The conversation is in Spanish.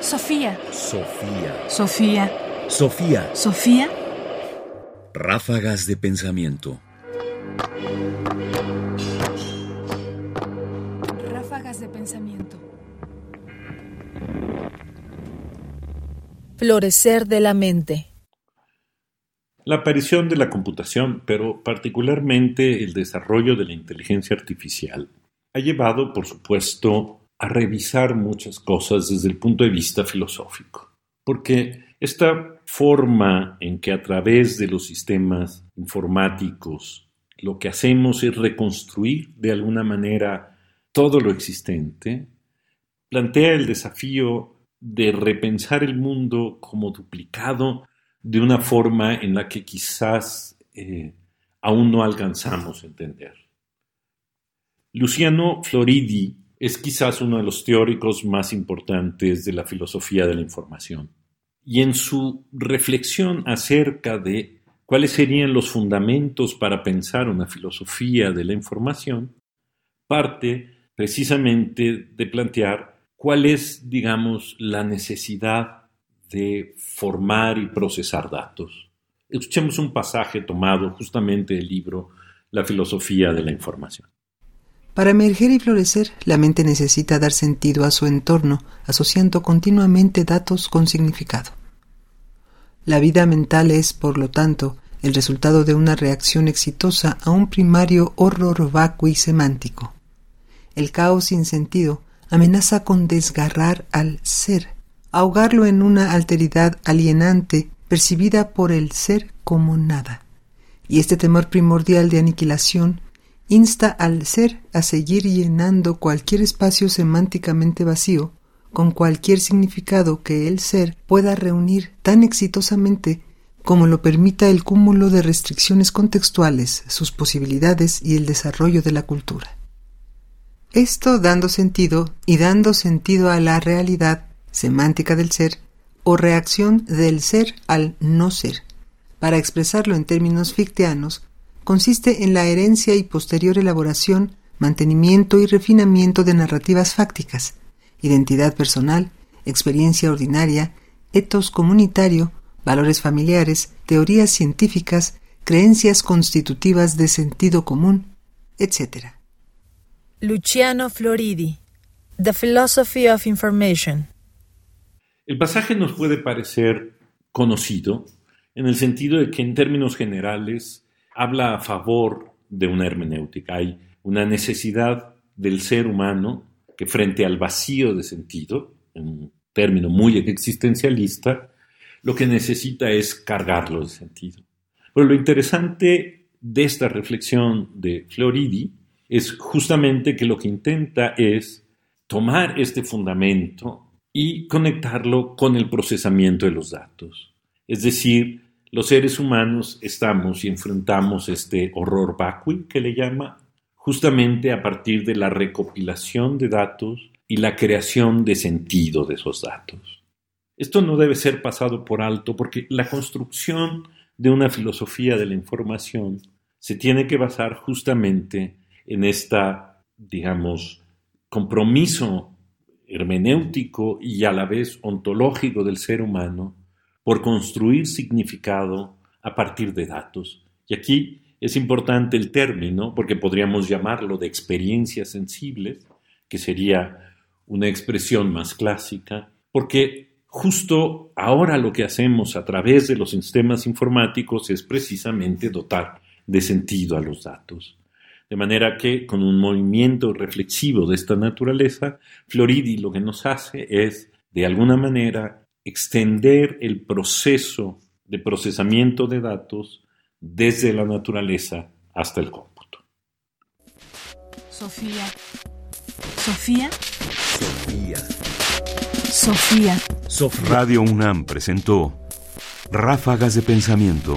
Sofía. Sofía. Sofía. Sofía. Sofía. Ráfagas de pensamiento. Ráfagas de pensamiento. Florecer de la mente. La aparición de la computación, pero particularmente el desarrollo de la inteligencia artificial, ha llevado, por supuesto, a revisar muchas cosas desde el punto de vista filosófico, porque esta forma en que a través de los sistemas informáticos lo que hacemos es reconstruir de alguna manera todo lo existente, plantea el desafío de repensar el mundo como duplicado de una forma en la que quizás eh, aún no alcanzamos a entender. Luciano Floridi es quizás uno de los teóricos más importantes de la filosofía de la información. Y en su reflexión acerca de cuáles serían los fundamentos para pensar una filosofía de la información, parte precisamente de plantear cuál es, digamos, la necesidad de formar y procesar datos. Escuchemos un pasaje tomado justamente del libro La filosofía de la información. Para emerger y florecer, la mente necesita dar sentido a su entorno, asociando continuamente datos con significado. La vida mental es, por lo tanto, el resultado de una reacción exitosa a un primario horror vacuo y semántico. El caos sin sentido amenaza con desgarrar al ser, ahogarlo en una alteridad alienante percibida por el ser como nada. Y este temor primordial de aniquilación insta al ser a seguir llenando cualquier espacio semánticamente vacío con cualquier significado que el ser pueda reunir tan exitosamente como lo permita el cúmulo de restricciones contextuales, sus posibilidades y el desarrollo de la cultura. Esto dando sentido y dando sentido a la realidad semántica del ser o reacción del ser al no ser. Para expresarlo en términos fictianos, consiste en la herencia y posterior elaboración, mantenimiento y refinamiento de narrativas fácticas, identidad personal, experiencia ordinaria, etos comunitario, valores familiares, teorías científicas, creencias constitutivas de sentido común, etc. Luciano Floridi, The Philosophy of Information. El pasaje nos puede parecer conocido en el sentido de que en términos generales habla a favor de una hermenéutica. Hay una necesidad del ser humano que frente al vacío de sentido, en un término muy existencialista, lo que necesita es cargarlo de sentido. Pero lo interesante de esta reflexión de Floridi es justamente que lo que intenta es tomar este fundamento y conectarlo con el procesamiento de los datos. Es decir, los seres humanos estamos y enfrentamos este horror vacui que le llama justamente a partir de la recopilación de datos y la creación de sentido de esos datos. Esto no debe ser pasado por alto porque la construcción de una filosofía de la información se tiene que basar justamente en esta, digamos, compromiso hermenéutico y a la vez ontológico del ser humano por construir significado a partir de datos. Y aquí es importante el término, porque podríamos llamarlo de experiencias sensibles, que sería una expresión más clásica, porque justo ahora lo que hacemos a través de los sistemas informáticos es precisamente dotar de sentido a los datos. De manera que con un movimiento reflexivo de esta naturaleza, Floridi lo que nos hace es, de alguna manera, extender el proceso de procesamiento de datos desde la naturaleza hasta el cómputo. Sofía. Sofía. Sofía. Sofía. Radio UNAM presentó Ráfagas de Pensamiento.